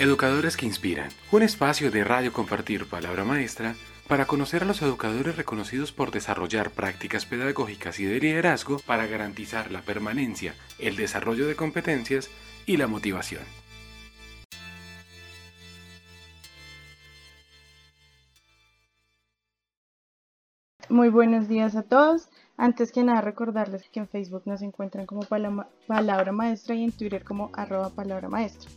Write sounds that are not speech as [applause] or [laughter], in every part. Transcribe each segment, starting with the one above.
Educadores que Inspiran, un espacio de radio compartir palabra maestra para conocer a los educadores reconocidos por desarrollar prácticas pedagógicas y de liderazgo para garantizar la permanencia, el desarrollo de competencias y la motivación. Muy buenos días a todos. Antes que nada recordarles que en Facebook nos encuentran como Palabra Maestra y en Twitter como arroba Palabra Maestra.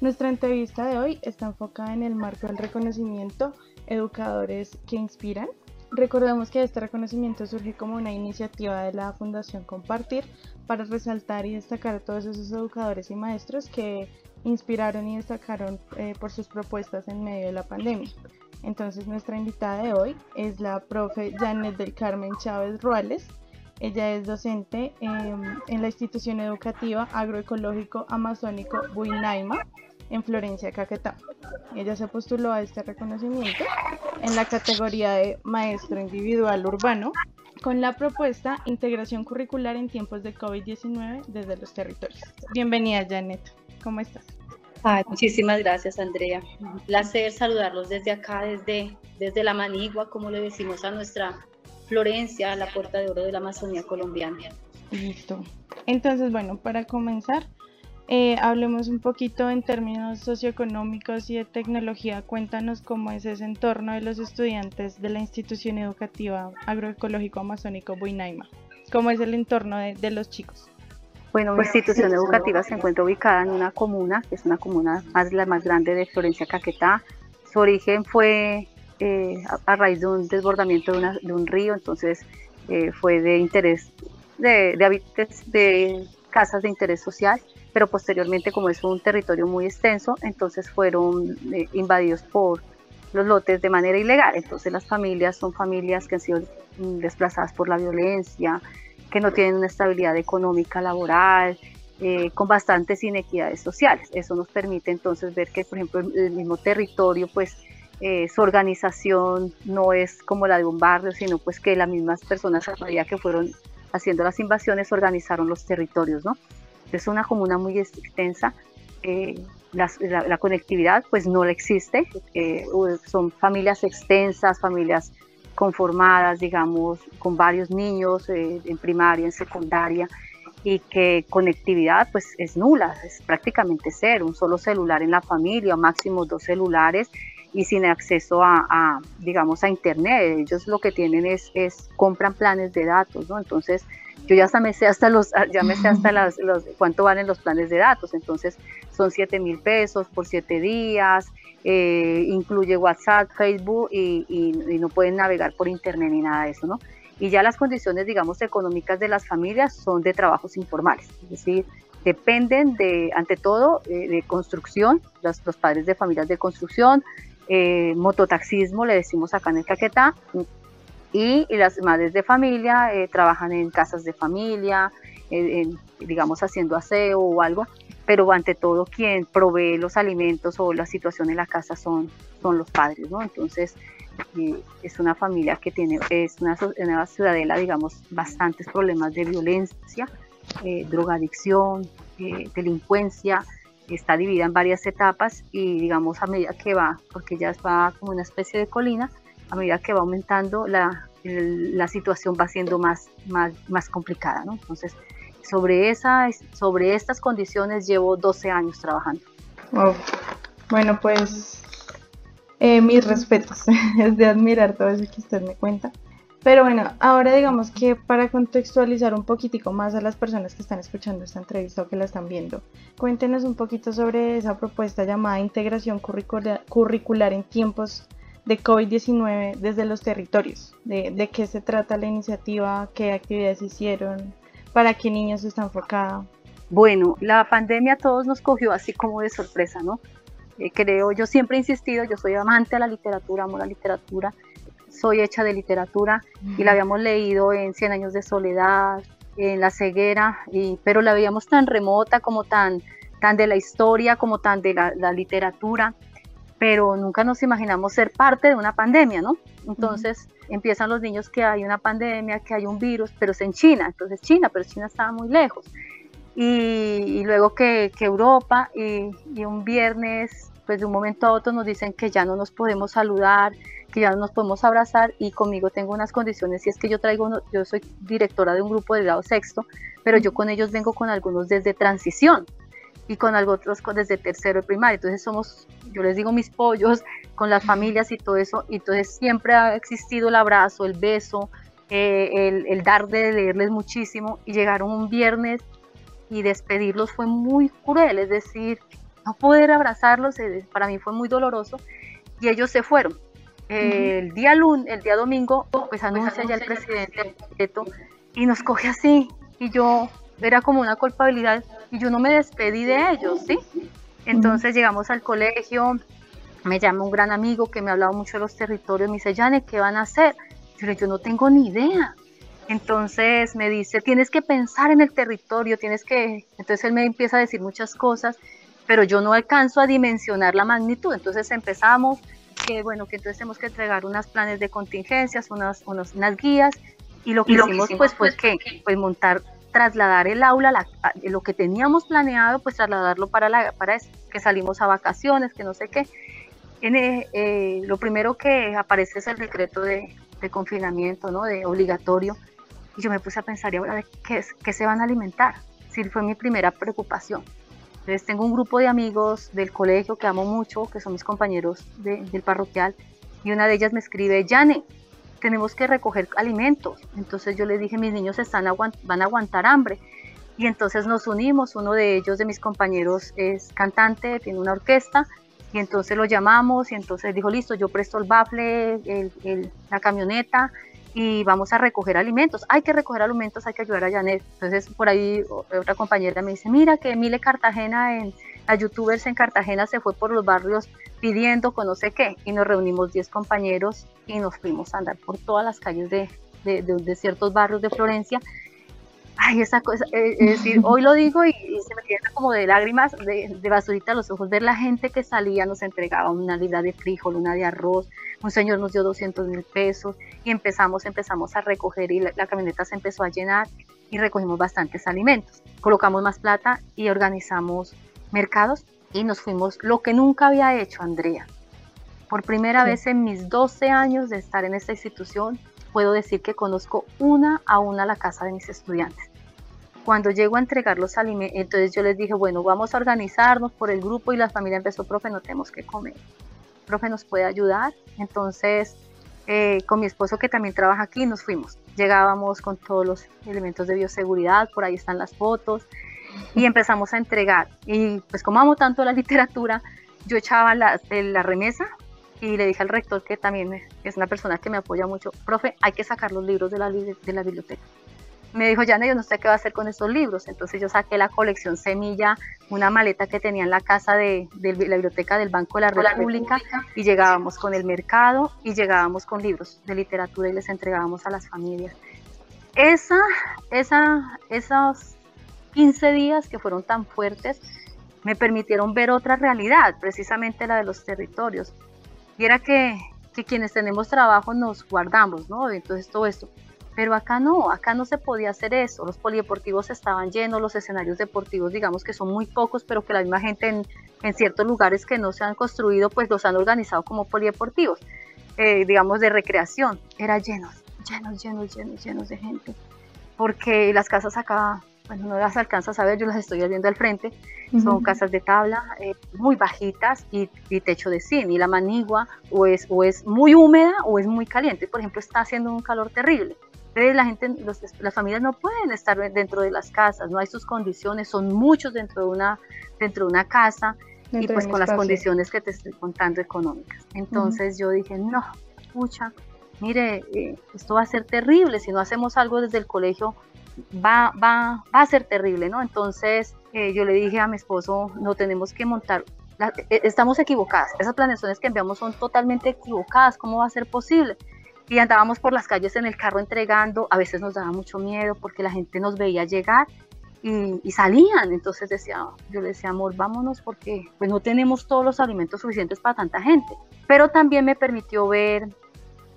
Nuestra entrevista de hoy está enfocada en el marco del reconocimiento Educadores que Inspiran. Recordemos que este reconocimiento surge como una iniciativa de la Fundación Compartir para resaltar y destacar a todos esos educadores y maestros que inspiraron y destacaron eh, por sus propuestas en medio de la pandemia. Entonces nuestra invitada de hoy es la profe Janet del Carmen Chávez Ruales. Ella es docente en la institución educativa agroecológico amazónico Buinaima en Florencia, Caquetá. Ella se postuló a este reconocimiento en la categoría de Maestro Individual Urbano con la propuesta Integración Curricular en tiempos de COVID-19 desde los territorios. Bienvenida, Janet. ¿Cómo estás? muchísimas gracias, Andrea. Un placer saludarlos desde acá, desde, desde la Manigua, como le decimos a nuestra Florencia, la puerta de oro de la Amazonía colombiana. Listo. Entonces, bueno, para comenzar, eh, hablemos un poquito en términos socioeconómicos y de tecnología. Cuéntanos cómo es ese entorno de los estudiantes de la institución educativa agroecológico amazónico Buinaima. ¿Cómo es el entorno de, los chicos? Bueno, la institución educativa se encuentra ubicada en una comuna, que es una comuna más, la más grande de Florencia Caquetá. Su origen fue eh, a, raíz de un desbordamiento de, un río, entonces eh, fue de interés de, de, de casas de interés social pero posteriormente como es un territorio muy extenso, entonces fueron eh, invadidos por los lotes de manera ilegal. Entonces las familias son familias que han sido mm, desplazadas por la violencia, que no tienen una estabilidad económica laboral, eh, con bastantes inequidades sociales. Eso nos permite entonces ver que, por ejemplo, el mismo territorio, pues eh, su organización no es como la de un barrio, sino pues que las mismas personas a medida que fueron haciendo las invasiones organizaron los territorios, ¿no? Es una comuna muy extensa. Eh, la, conectividad pues no existe, eh, son familias extensas, familias conformadas, digamos, con varios niños eh, en primaria, en secundaria, y que conectividad pues es nula, es prácticamente cero, un solo celular en la familia, máximo dos celulares y sin acceso a, digamos, a internet. Ellos lo que tienen es, es compran planes de datos, ¿no? Entonces, yo ya hasta me sé hasta los, [laughs] ya me sé hasta las, cuánto valen los planes de datos, entonces son 7 mil pesos por 7 días, eh, incluye WhatsApp, Facebook y, no pueden navegar por internet ni nada de eso, ¿no? Y ya las condiciones, digamos, económicas de las familias son de trabajos informales, es decir, dependen de, ante todo, eh, de construcción, los, padres de familias de construcción, eh, mototaxismo, le decimos acá en el Caquetá, y, las madres de familia eh, trabajan en casas de familia, digamos haciendo aseo o algo, pero ante todo quien provee los alimentos o la situación en la casa son, son los padres, ¿no? Entonces eh, es una familia que tiene, es una, una, ciudadela, digamos, bastantes problemas de violencia, eh, drogadicción, delincuencia, está dividida en varias etapas y digamos a medida que va, porque ya va como una especie de colina, a medida que va aumentando, la, la situación va siendo más, más, más complicada. Entonces, sobre, esa, sobre estas condiciones llevo 12 años trabajando. Bueno, pues eh, mis respetos, [laughs] es de admirar todo eso que usted me cuenta. Pero bueno, ahora digamos que para contextualizar un poquitico más a las personas que están escuchando esta entrevista o que la están viendo, cuéntenos un poquito sobre esa propuesta llamada integración curricular, en tiempos de COVID-19 desde los territorios, de, qué se trata la iniciativa, qué actividades hicieron, para qué niños está enfocada. Bueno, la pandemia a todos nos cogió así como de sorpresa, ¿no? Eh, creo, yo siempre he insistido, yo soy amante de la literatura, amo la literatura, soy hecha de literatura y la habíamos leído en Cien años de soledad, en La ceguera, y, pero la veíamos tan remota como tan, tan de la historia, como tan de la literatura pero nunca nos imaginamos ser parte de una pandemia, ¿no? Entonces empiezan los niños que hay una pandemia, que hay un virus, pero es en China, entonces China, pero China estaba muy lejos. Y, luego que, Europa, y, un viernes pues de un momento a otro nos dicen que ya no nos podemos saludar, que ya no nos podemos abrazar y conmigo tengo unas condiciones y es que yo traigo, yo soy directora de un grupo de grado sexto, pero yo con ellos vengo con algunos desde transición y con otros desde tercero y primaria. Entonces somos, yo les digo mis pollos con las familias y todo eso. Y entonces siempre ha existido el abrazo, el beso, eh, el, el, dar de leerles muchísimo. Y llegaron un viernes y despedirlos fue muy cruel, es decir, no poder abrazarlos eh, para mí fue muy doloroso. Y ellos se fueron. El día lunes, el día domingo, pues anuncia ya el presidente y nos coge así. Y yo, era como una culpabilidad y yo no me despedí de ellos, ¿sí? Entonces llegamos al colegio, me llama un gran amigo que me ha hablado mucho de los territorios, me dice, Jane, ¿qué van a hacer? Yo yo no tengo ni idea. Entonces me dice, tienes que pensar en el territorio, tienes que... Entonces él me empieza a decir muchas cosas, pero yo no alcanzo a dimensionar la magnitud. Entonces empezamos, que bueno, que entonces tenemos que entregar unos planes de contingencias, unas, unas guías, y lo que hicimos, pues, pues, que, pues montar trasladar el aula, lo que teníamos planeado, pues trasladarlo para, la, para eso, que salimos a vacaciones, que no sé qué. En, eh, eh, lo primero que aparece es el decreto de, de, confinamiento, ¿no? De obligatorio. Y yo me puse a pensar, ¿y ahora qué, qué se van a alimentar? Sí, fue mi primera preocupación. Entonces tengo un grupo de amigos del colegio que amo mucho, que son mis compañeros del parroquial, y una de ellas me escribe, Yane, tenemos que recoger alimentos. Entonces yo les dije, mis niños están van a aguantar hambre. Y entonces nos unimos, uno de ellos, de mis compañeros, es cantante, tiene una orquesta, y entonces lo llamamos y entonces dijo, listo, yo presto el bafle, la camioneta y vamos a recoger alimentos. Hay que recoger alimentos, hay que ayudar a Janet. Entonces por ahí otra compañera me dice, mira que Mile Cartagena, en, la youtubers en Cartagena se fue por los barrios pidiendo con no sé qué y nos reunimos 10 compañeros y nos fuimos a andar por todas las calles de, de, ciertos barrios de Florencia. Ay, esa cosa, eh, es [laughs] decir, hoy lo digo y, se me queda como de lágrimas, de, de, basurita a los ojos, ver la gente que salía, nos entregaba una libra de frijol, una de arroz, un señor nos dio 200 mil pesos y empezamos, empezamos a recoger y la, la camioneta se empezó a llenar y recogimos bastantes alimentos. Colocamos más plata y organizamos mercados y nos fuimos, lo que nunca había hecho Andrea. Por primera vez en mis 12 años de estar en esta institución, puedo decir que conozco una a una la casa de mis estudiantes. Cuando llego a entregar los alimentos, entonces yo les dije, bueno, vamos a organizarnos por el grupo y la familia empezó, profe, no tenemos que comer. Profe, ¿nos puede ayudar? Entonces, eh, con mi esposo que también trabaja aquí, nos fuimos. Llegábamos con todos los elementos de bioseguridad, por ahí están las fotos, y empezamos a entregar. Y pues como amo tanto la [laughs] literatura, yo echaba la, la remesa y le dije al rector, que también es una persona que me apoya mucho, profe, hay que sacar los libros de la, de la biblioteca. Me dijo, ya yo no sé qué va a hacer con estos libros. Entonces yo saqué la colección Semilla, una maleta que tenía en la casa de, de la biblioteca del Banco de la República, y llegábamos con el mercado y llegábamos con libros de literatura y les entregábamos a las familias. Esa, esa, esos 15 días que fueron tan fuertes me permitieron ver otra realidad, precisamente la de los territorios. Y era que, que quienes tenemos trabajo nos guardamos, ¿no? Entonces todo esto. Pero acá no, acá no se podía hacer eso. Los polideportivos estaban llenos, los escenarios deportivos, digamos que son muy pocos, pero que la misma gente en, en ciertos lugares que no se han construido, pues los han organizado como polideportivos, eh, digamos de recreación. Era llenos, llenos, llenos, llenos, llenos de gente. Porque las casas acá bueno, no las alcanzas a ver, yo las estoy viendo al frente, son casas de tabla eh, muy bajitas y, techo de zinc, y la manigua o es, o es muy húmeda o es muy caliente, por ejemplo, está haciendo un calor terrible. Entonces la gente, las familias no pueden estar dentro de las casas, no hay sus condiciones, son muchos dentro de una, dentro de una casa y pues con las condiciones que te estoy contando económicas. Entonces yo dije, no, pucha, mire, eh, esto va a ser terrible si no hacemos algo desde el colegio va, va, va a ser terrible, ¿no? Entonces eh, yo le dije a mi esposo, no tenemos que montar, eh, estamos equivocadas, esas planeaciones que enviamos son totalmente equivocadas, ¿cómo va a ser posible? Y andábamos por las calles en el carro entregando, a veces nos daba mucho miedo porque la gente nos veía llegar y, salían. Entonces decía, yo le decía, amor, vámonos porque pues no tenemos todos los alimentos suficientes para tanta gente. Pero también me permitió ver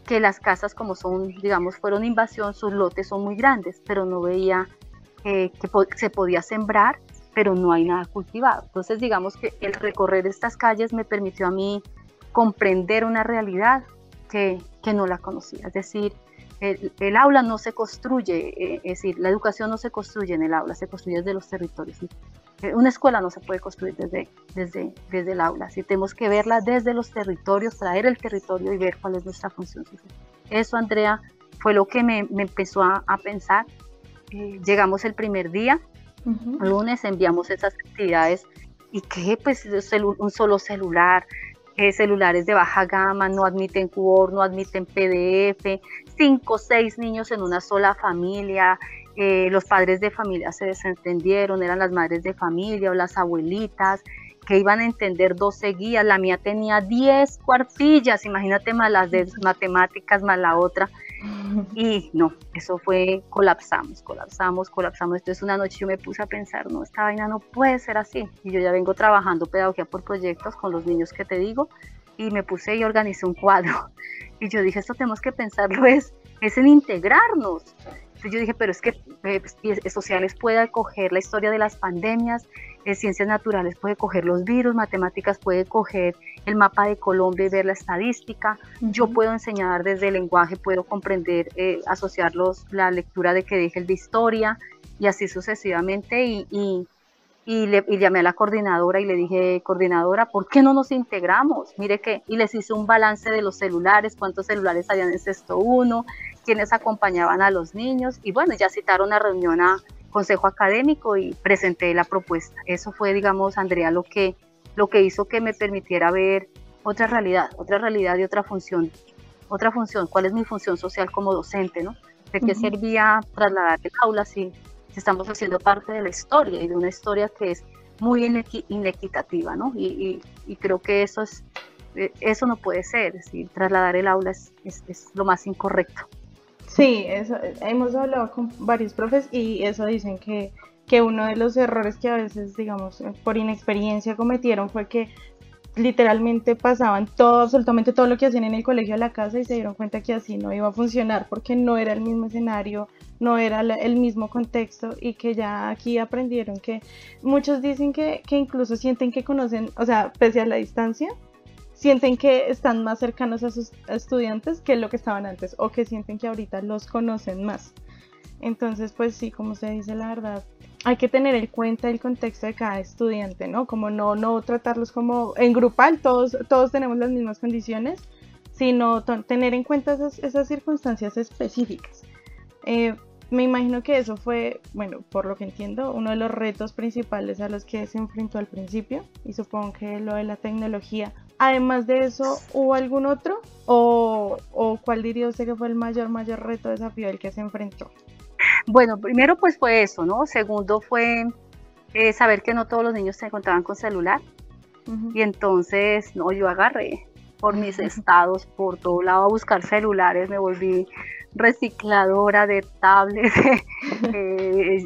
que las casas como son, digamos, fueron invasión, sus lotes son muy grandes, pero no veía que se podía sembrar pero no hay nada cultivado. Entonces digamos que el recorrer estas calles me permitió a mí comprender una realidad que, que no la conocía. Es decir, el, aula no se construye, eh, es decir, la educación no se construye en el aula, se construye desde los territorios. Eh, una escuela no se puede construir desde, desde, desde el aula, si tenemos que verla desde los territorios, traer el territorio y ver cuál es nuestra función social. Eso, Andrea, fue lo que me, me empezó a, a pensar. Eh, llegamos el primer día, lunes, enviamos esas actividades y que pues un solo celular, eh, celulares de baja gama, no admiten Word, no admiten PDF, cinco o seis niños en una sola familia, eh, los padres de familia se desentendieron, eran las madres de familia o las abuelitas que iban a entender 12 guías, la mía tenía 10 cuartillas, imagínate más las de [laughs] matemáticas más la otra, [laughs] y no, eso fue, colapsamos, colapsamos, colapsamos. Entonces una noche yo me puse a pensar, no, esta vaina no puede ser así. Y yo ya vengo trabajando pedagogía por proyectos con los niños que te digo, y me puse y organicé un cuadro. [laughs] Y yo dije, esto tenemos que pensarlo [laughs] es, es en integrarnos. Entonces yo dije, pero es que eh, pues, sociales puede acoger la historia de las pandemias, ciencias naturales puede coger los virus, matemáticas puede coger el mapa de Colombia y ver la estadística. Yo puedo enseñar desde el lenguaje, puedo comprender, eh, asociar la lectura de que deje el de historia y así sucesivamente. Y, y, y, le, llamé a la coordinadora y le dije, coordinadora, ¿por qué no nos integramos? Mire que, y les hice un balance de los celulares, cuántos celulares habían en sexto uno, quiénes acompañaban a los niños. Y bueno, ya citaron una reunión a consejo académico y presenté la propuesta. Eso fue, digamos, Andrea, lo que, lo que hizo que me permitiera ver otra realidad, otra realidad y otra función, otra función, cuál es mi función social como docente, ¿no? ¿De qué servía trasladar el aula si, estamos haciendo parte de la historia y de una historia que es muy inequitativa, ¿no? Y, creo que eso es, eh, eso no puede ser, es trasladar el aula es, es lo más incorrecto. Sí, eso, hemos hablado con varios profes y eso dicen que, que uno de los errores que a veces, digamos, por inexperiencia cometieron fue que literalmente pasaban todo, absolutamente todo lo que hacían en el colegio a la casa y se dieron cuenta que así no iba a funcionar porque no era el mismo escenario, no era el mismo contexto y que ya aquí aprendieron que muchos dicen que, que incluso sienten que conocen, o sea, pese a la distancia, sienten que están más cercanos a sus estudiantes que lo que estaban antes o que sienten que ahorita los conocen más. Entonces, pues sí, como se dice la verdad, hay que tener en cuenta el contexto de cada estudiante, ¿no? Como no, no tratarlos como en grupal, todos, todos tenemos las mismas condiciones, sino tener en cuenta esas, esas circunstancias específicas. Eh, me imagino que eso fue, bueno, por lo que entiendo, uno de los retos principales a los que se enfrentó al principio y supongo que lo de la tecnología Además de eso, ¿hubo algún otro? ¿O, cuál diría usted que fue el mayor, mayor reto, desafío al que se enfrentó? Bueno, primero pues fue eso, ¿no? Segundo fue eh, saber que no todos los niños se encontraban con celular. Y entonces, no, yo agarré por mis [laughs] estados, por todo lado a buscar celulares, me volví recicladora de tablets, [laughs] eh,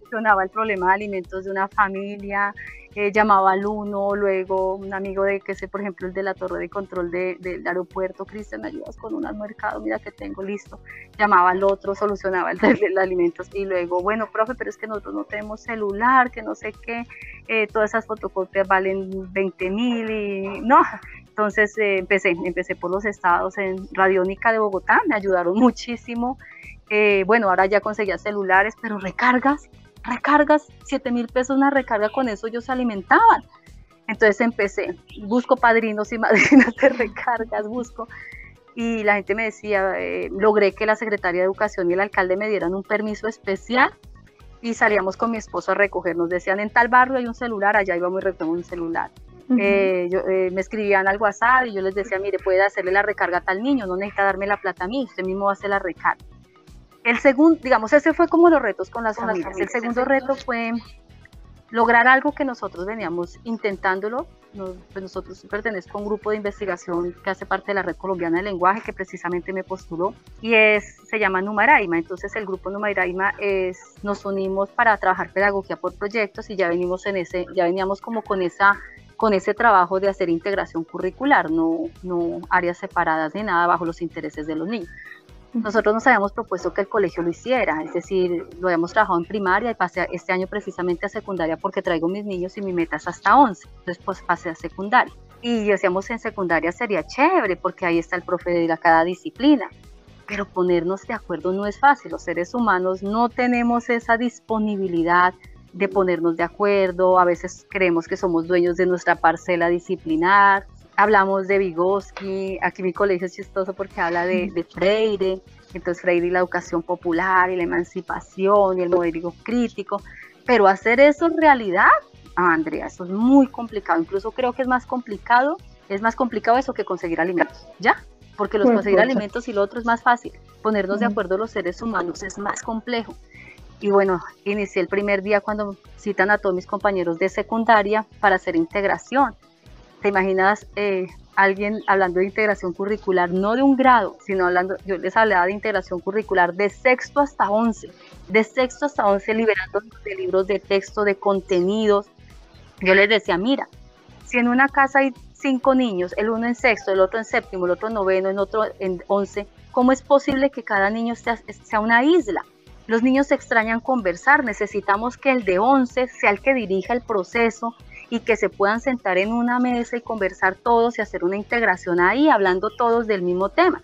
funcionaba el problema de alimentos de una familia, eh, llamaba al uno, luego un amigo de que sé, por ejemplo, el de la torre de control del aeropuerto, Cristian, ¿me ayudas con un mercado? Mira que tengo listo. Llamaba al otro, solucionaba el [laughs] de, alimentos y luego, bueno, profe, pero es que nosotros no tenemos celular, que no sé qué, eh, todas esas fotocopias valen 20 mil y no. Entonces eh, empecé, empecé por los estados en Radiónica de Bogotá, me ayudaron [laughs] muchísimo. bueno, ahora ya conseguía celulares, pero recargas, recargas, 7 mil pesos una recarga, con eso ellos se alimentaban. Entonces empecé, busco padrinos y [laughs] madrinas de recargas, busco. Y la gente me decía, eh, logré que la secretaria de Educación y el alcalde me dieran un permiso especial y salíamos con mi esposo a recogernos. Decían, en tal barrio hay un celular, allá íbamos y recogemos un celular. Eh, eh, me escribían al WhatsApp y yo les decía, mire, puede hacerle la recarga a tal niño, no necesita darme la plata a mí, usted mismo va a hacer la recarga. El segundo, digamos, ese fue como los retos con las, familias. El segundo reto fue lograr algo que nosotros veníamos intentándolo. Pues nosotros pertenezco a un grupo de investigación que hace parte de la Red Colombiana de Lenguaje, que precisamente me postuló, y es, se llama Numaraima. Entonces el grupo Numaraima es, nos unimos para trabajar pedagogía por proyectos y ya venimos en ese, ya veníamos como con esa con ese trabajo de hacer integración curricular, no, no áreas separadas ni nada bajo los intereses de los niños. Nosotros nos habíamos propuesto que el colegio lo hiciera, es decir, lo habíamos trabajado en primaria y pasé este año precisamente a secundaria porque traigo mis niños y mi meta es hasta 11, entonces pues pasé a secundaria. Y decíamos en secundaria sería chévere porque ahí está el profe de cada disciplina, pero ponernos de acuerdo no es fácil, los seres humanos no tenemos esa disponibilidad de ponernos de acuerdo, a veces creemos que somos dueños de nuestra parcela disciplinar, hablamos de Vygotsky, aquí mi colegio es chistoso porque habla de, de, Freire, entonces Freire y la educación popular y la emancipación y el modelo crítico, pero hacer eso realidad, ah, Andrea, eso es muy complicado, incluso creo que es más complicado, es más complicado eso que conseguir alimentos, ¿ya? Porque los conseguir alimentos y lo otro es más fácil, ponernos de acuerdo los seres humanos es más complejo. Y bueno, inicié el primer día cuando citan a todos mis compañeros de secundaria para hacer integración. ¿Te imaginas eh, alguien hablando de integración curricular, no de un grado, sino hablando, yo les hablaba de integración curricular de sexto hasta once, de sexto hasta once liberando de libros de texto, de contenidos. Yo les decía, mira, si en una casa hay cinco niños, el uno en sexto, el otro en séptimo, el otro en noveno, el otro en once, ¿cómo es posible que cada niño sea, sea una isla? Los niños extrañan conversar, necesitamos que el de 11 sea el que dirija el proceso y que se puedan sentar en una mesa y conversar todos y hacer una integración ahí, hablando todos del mismo tema.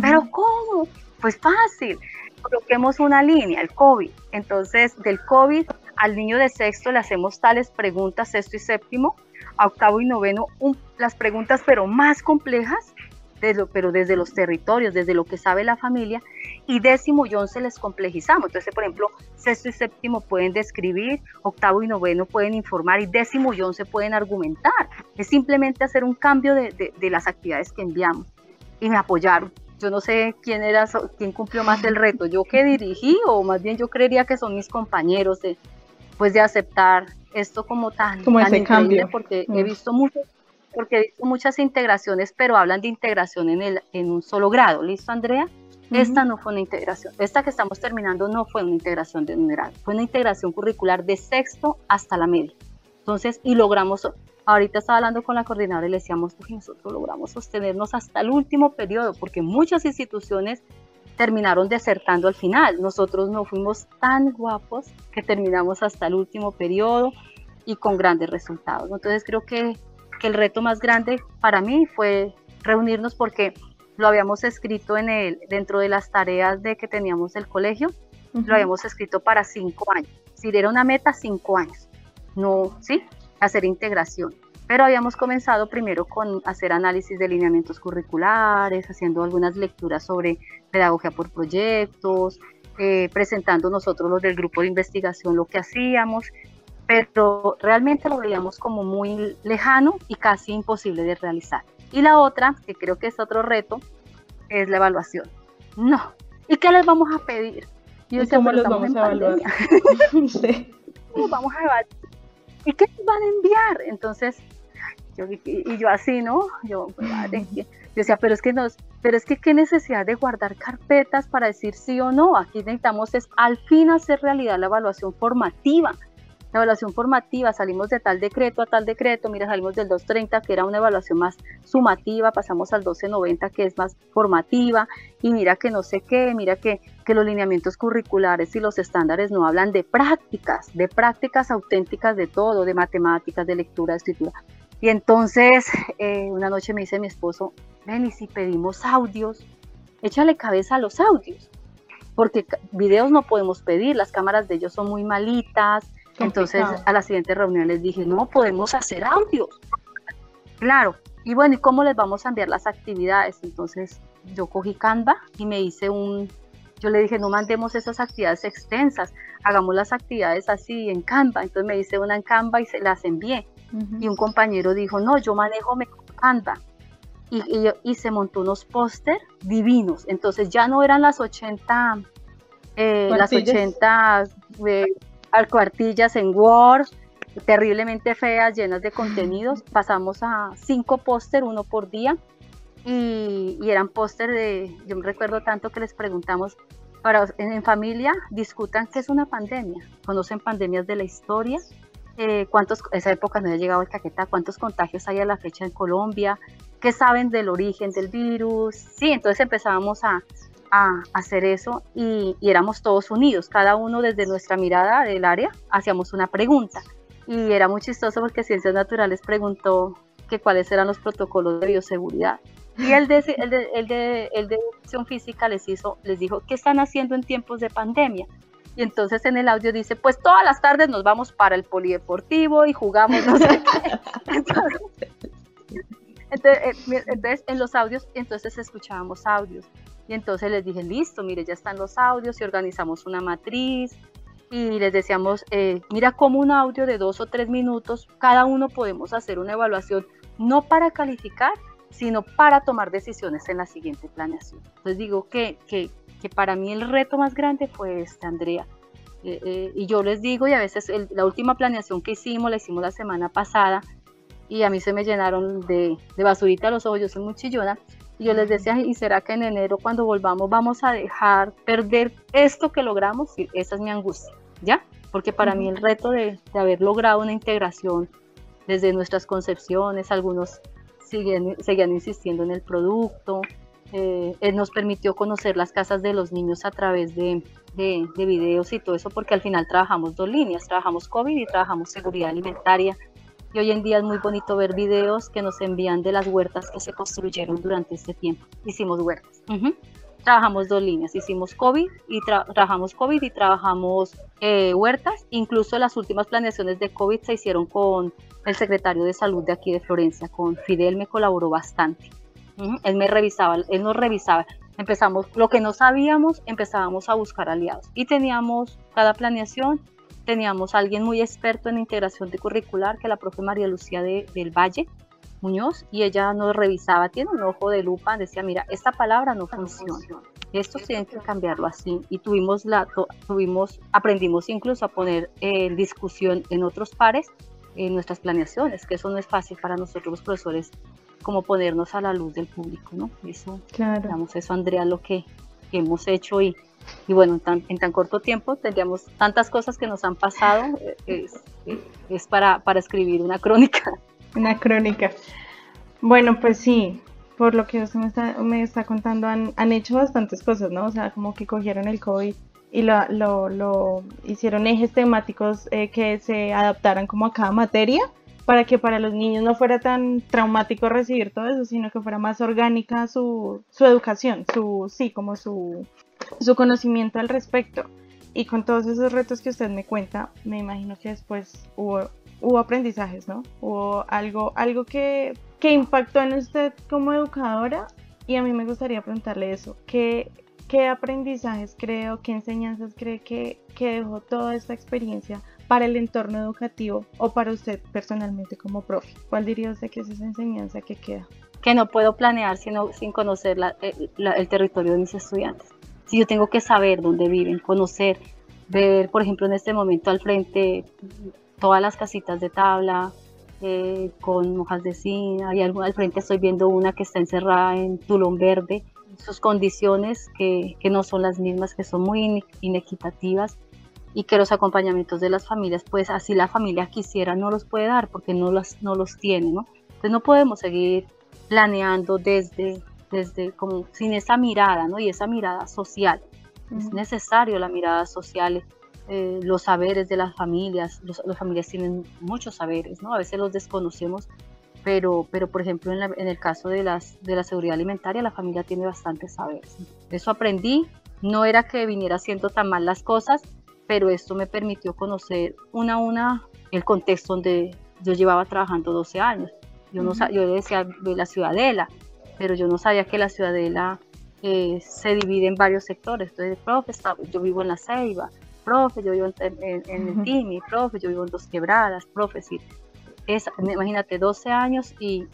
Pero ¿cómo? Pues fácil. Coloquemos una línea, el COVID. Entonces, del COVID al niño de sexto le hacemos tales preguntas, sexto y séptimo, a octavo y noveno, las preguntas pero más complejas pero desde los territorios, desde lo que sabe la familia, y décimo y once les complejizamos. Entonces, por ejemplo, sexto y séptimo pueden describir, octavo y noveno pueden informar, y décimo y once pueden argumentar. Es simplemente hacer un cambio de, de, las actividades que enviamos. Y me apoyaron. Yo no sé quién era, quién cumplió más el reto, yo que dirigí, o más bien yo creería que son mis compañeros de, pues de aceptar esto como tan, como ese cambio. porque he mm. visto muchos porque muchas integraciones, pero hablan de integración en, el, en un solo grado. ¿Listo, Andrea? Esta no fue una integración. Esta que estamos terminando no fue una integración de un grado. Fue una integración curricular de sexto hasta la media. Entonces, y logramos, ahorita estaba hablando con la coordinadora y le decíamos, que nosotros logramos sostenernos hasta el último periodo, porque muchas instituciones terminaron desertando al final. Nosotros no fuimos tan guapos que terminamos hasta el último periodo y con grandes resultados. Entonces creo que que el reto más grande para mí fue reunirnos porque lo habíamos escrito en el, dentro de las tareas de que teníamos el colegio, lo habíamos escrito para cinco años. Si era una meta, cinco años. No, ¿sí? Hacer integración. Pero habíamos comenzado primero con hacer análisis de lineamientos curriculares, haciendo algunas lecturas sobre pedagogía por proyectos, eh, presentando nosotros los del grupo de investigación lo que hacíamos pero realmente lo veíamos como muy lejano y casi imposible de realizar. Y la otra, que creo que es otro reto, es la evaluación. No. ¿Y qué les vamos a pedir? ¿Y cómo los vamos a evaluar? [laughs] ¿Cómo vamos a evaluar? ¿Y qué nos van a enviar? Entonces, yo, y, yo así, ¿no? Yo, pues, yo decía, pero es que nos, pero es que qué necesidad de guardar carpetas para decir sí o no. Aquí necesitamos es al fin hacer realidad la evaluación formativa la evaluación formativa, salimos de tal decreto a tal decreto, mira, salimos del 230, que era una evaluación más sumativa, pasamos al 1290, que es más formativa, y mira que no sé qué, mira que, que los lineamientos curriculares y los estándares no hablan de prácticas, de prácticas auténticas de todo, de matemáticas, de lectura, de escritura. Y entonces, eh, una noche me dice mi esposo, ven, y si pedimos audios, échale cabeza a los audios, porque videos no podemos pedir, las cámaras de ellos son muy malitas, entonces a la siguiente reunión les dije, no, podemos hacer audios. Claro, y bueno, ¿y cómo les vamos a enviar las actividades? Entonces yo cogí Canva y me hice un, yo le dije, no mandemos esas actividades extensas, hagamos las actividades así en Canva. Entonces me hice una en Canva y se las envié. Y un compañero dijo, no, yo manejo Canva. Y, y, se montó unos póster divinos. Entonces ya no eran las 80, eh, las 80 cuartillas en Word, terriblemente feas, llenas de contenidos. Pasamos a cinco póster, uno por día. Y, eran póster de, yo me recuerdo tanto que les preguntamos, para, en, familia, discutan qué es una pandemia, conocen pandemias de la historia, eh, cuántos, esa época no había llegado el caqueta, cuántos contagios hay a la fecha en Colombia, qué saben del origen del virus. Sí, entonces empezábamos a, a hacer eso y, éramos todos unidos, cada uno desde nuestra mirada del área hacíamos una pregunta y era muy chistoso porque Ciencias Naturales preguntó que cuáles eran los protocolos de bioseguridad. Y el de, el de, el de, el de educación física les, hizo, les dijo, ¿qué están haciendo en tiempos de pandemia? Y entonces en el audio dice, pues todas las tardes nos vamos para el polideportivo y jugamos no [laughs] Entonces, eh, entonces, en los audios, entonces escuchábamos audios. Y entonces les dije, listo, mire, ya están los audios y organizamos una matriz. Y les decíamos, eh, mira cómo un audio de dos o tres minutos, cada uno podemos hacer una evaluación, no para calificar, sino para tomar decisiones en la siguiente planeación. Entonces digo que, que, que para mí el reto más grande fue este, Andrea. Eh, y yo les digo, y a veces la última planeación que hicimos, la hicimos la semana pasada, y a mí se me llenaron de, de basurita los ojos, yo soy muy chillona, y yo les decía, ¿y será que en enero cuando volvamos vamos a dejar perder esto que logramos? Y esa es mi angustia, ¿ya? Porque para mí el reto de, de, haber logrado una integración desde nuestras concepciones, algunos siguen, seguían insistiendo en el producto, eh, él nos permitió conocer las casas de los niños a través de, de, de videos y todo eso, porque al final trabajamos dos líneas, trabajamos COVID y trabajamos seguridad alimentaria y hoy en día es muy bonito ver videos que nos envían de las huertas que se construyeron durante este tiempo. Hicimos huertas. Trabajamos dos líneas, hicimos COVID y trabajamos COVID y trabajamos eh, huertas. Incluso las últimas planeaciones de COVID se hicieron con el secretario de salud de aquí de Florencia, con Fidel me colaboró bastante. Él me revisaba, él nos revisaba. Empezamos, lo que no sabíamos, empezábamos a buscar aliados. Y teníamos cada planeación teníamos a alguien muy experto en integración de curricular, que la profe María Lucía de, del Valle Muñoz, y ella nos revisaba, tiene un ojo de lupa, decía, mira, esta palabra no funciona, esto tienen que cambiarlo así, y tuvimos, la, tuvimos aprendimos incluso a poner eh, discusión en otros pares en nuestras planeaciones, que eso no es fácil para nosotros los profesores, como ponernos a la luz del público, ¿no? Eso, claro. digamos, eso Andrea, lo que, que hemos hecho y y bueno, en tan, corto tiempo tendríamos tantas cosas que nos han pasado, eh, es, para, para, escribir una crónica. Una crónica. Bueno, pues sí, por lo que usted me está, me está contando, han, han, hecho bastantes cosas, ¿no? O sea, como que cogieron el COVID y lo, lo, lo hicieron ejes temáticos eh, que se adaptaran como a cada materia para que para los niños no fuera tan traumático recibir todo eso, sino que fuera más orgánica su, su educación, su, sí, como su, su conocimiento al respecto. Y con todos esos retos que usted me cuenta, me imagino que después hubo, hubo aprendizajes, ¿no? Hubo algo, algo que, que impactó en usted como educadora y a mí me gustaría preguntarle eso. ¿Qué, qué aprendizajes creo, qué enseñanzas cree que, que dejó toda esta experiencia para el entorno educativo o para usted personalmente como profe? ¿Cuál diría usted que es esa enseñanza que queda? Que no puedo planear sino, sin conocer el territorio de mis estudiantes si yo tengo que saber dónde viven, conocer, ver, por ejemplo, en este momento al frente todas las casitas de tabla eh, con hojas de zinc, hay algo, al frente estoy viendo una que está encerrada en tulón verde, sus condiciones que, que no son las mismas, que son muy inequitativas y que los acompañamientos de las familias, pues así la familia quisiera, no los puede dar porque no los, no los tiene, ¿no? Entonces no podemos seguir planeando desde desde como sin esa mirada, ¿no? Y esa mirada social. Es necesario la mirada social, eh, los saberes de las familias. las familias tienen muchos saberes, ¿no? A veces los desconocemos, pero, pero por ejemplo, en, en, el caso de, las, de la seguridad alimentaria, la familia tiene bastantes saberes. Eso aprendí. No era que viniera haciendo tan mal las cosas, pero esto me permitió conocer una a una el contexto donde yo llevaba trabajando 12 años. Yo, no, yo decía de la ciudadela, pero yo no sabía que la ciudadela eh, se divide en varios sectores. Entonces, profe, yo vivo en La Ceiba, profe, yo vivo en, el Timi, profe, yo vivo en Dos Quebradas, profe, sí. Es, imagínate, 12 años y,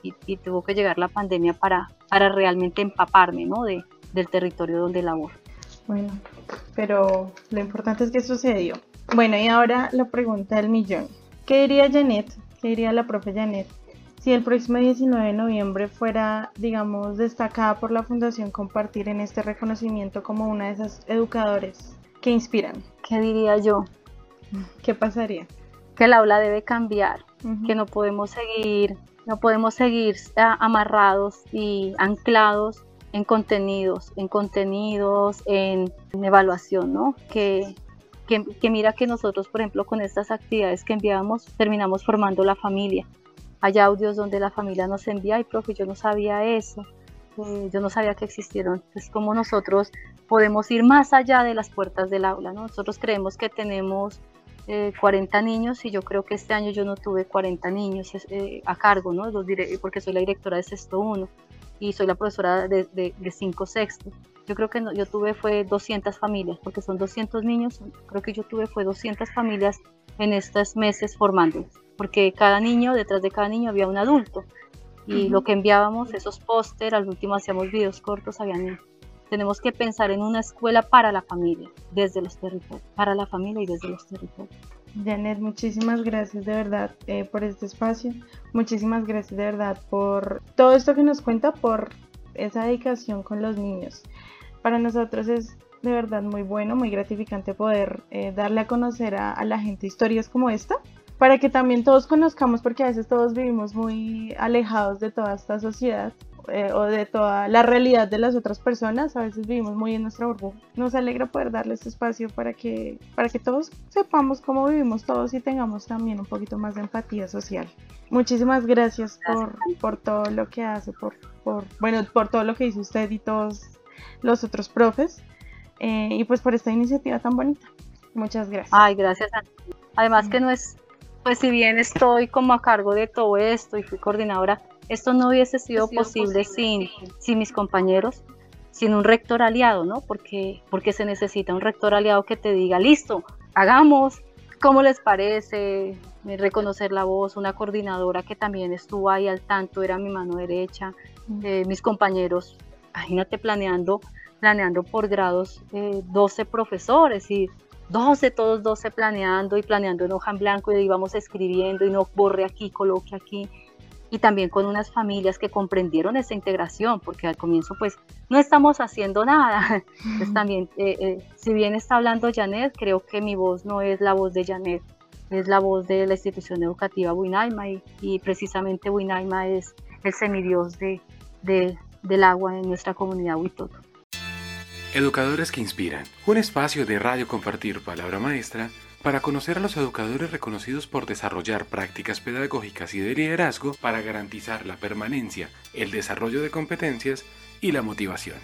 tuvo que llegar la pandemia para, para realmente empaparme ¿no? de, del territorio donde laboro. Bueno, pero lo importante es que sucedió. Bueno, y ahora la pregunta del millón. ¿Qué diría Janet? ¿Qué diría la profe Janet si el próximo 19 de noviembre fuera, digamos, destacada por la Fundación Compartir en este reconocimiento como una de esas educadores que inspiran? ¿Qué diría yo? ¿Qué pasaría? Que el aula debe cambiar, que no podemos seguir, no podemos seguir amarrados y anclados en contenidos, en contenidos, en, evaluación, ¿no? Que, que, que, mira que nosotros, por ejemplo, con estas actividades que enviamos, terminamos formando la familia. Hay audios donde la familia nos envía, y profe, yo no sabía eso, eh, yo no sabía que existieron. Es como nosotros podemos ir más allá de las puertas del aula, ¿no? Nosotros creemos que tenemos 40 eh, niños y yo creo que este año yo no tuve 40 niños eh, a cargo, ¿no? Porque soy la directora de sexto 1 y soy la profesora de, de, cinco sextos. Yo creo que yo tuve fue 200 familias, porque son 200 niños, creo que yo tuve fue 200 familias en estos meses formándolos, porque cada niño, detrás de cada niño había un adulto. Y lo que enviábamos, esos póster, al último hacíamos videos cortos, habían tenemos que pensar en una escuela para la familia, desde los territorios, para la familia y desde los territorios. Janet, muchísimas gracias de verdad eh, por este espacio. Muchísimas gracias de verdad por todo esto que nos cuenta, por esa dedicación con los niños. Para nosotros es de verdad muy bueno, muy gratificante poder eh, darle a conocer a, a la gente historias como esta, para que también todos conozcamos, porque a veces todos vivimos muy alejados de toda esta sociedad eh, o de toda la realidad de las otras personas, a veces vivimos muy en nuestra burbuja. Nos alegra poder darle este espacio para que, para que todos sepamos cómo vivimos todos y tengamos también un poquito más de empatía social. Muchísimas gracias por, por todo lo que hace, por, por, bueno, por todo lo que hizo usted y todos los otros profes, eh, y pues por esta iniciativa tan bonita. Muchas gracias. Ay, gracias a ti. Además que no es, pues si bien estoy como a cargo de todo esto y fui coordinadora, esto no hubiese sido, posible, sin, sin mis compañeros, sin un rector aliado, ¿no? Porque, porque se necesita un rector aliado que te diga, listo, hagamos, ¿cómo les parece? Reconocer la voz, una coordinadora que también estuvo ahí al tanto, era mi mano derecha, eh, mis compañeros, imagínate planeando, planeando por grados 12 eh, profesores y 12, todos 12 planeando y planeando en hoja en blanco y íbamos escribiendo y no borre aquí, coloque aquí y también con unas familias que comprendieron esa integración, porque al comienzo pues no estamos haciendo nada. [laughs] Entonces también, eh, eh, si bien está hablando Janet, creo que mi voz no es la voz de Janet, es la voz de la institución educativa Buinaima y, y precisamente Buinaima es el semidios de, de, del agua en nuestra comunidad Huitoto. Educadores que inspiran, un espacio de radio compartir palabra maestra para conocer a los educadores reconocidos por desarrollar prácticas pedagógicas y de liderazgo para garantizar la permanencia, el desarrollo de competencias y la motivación.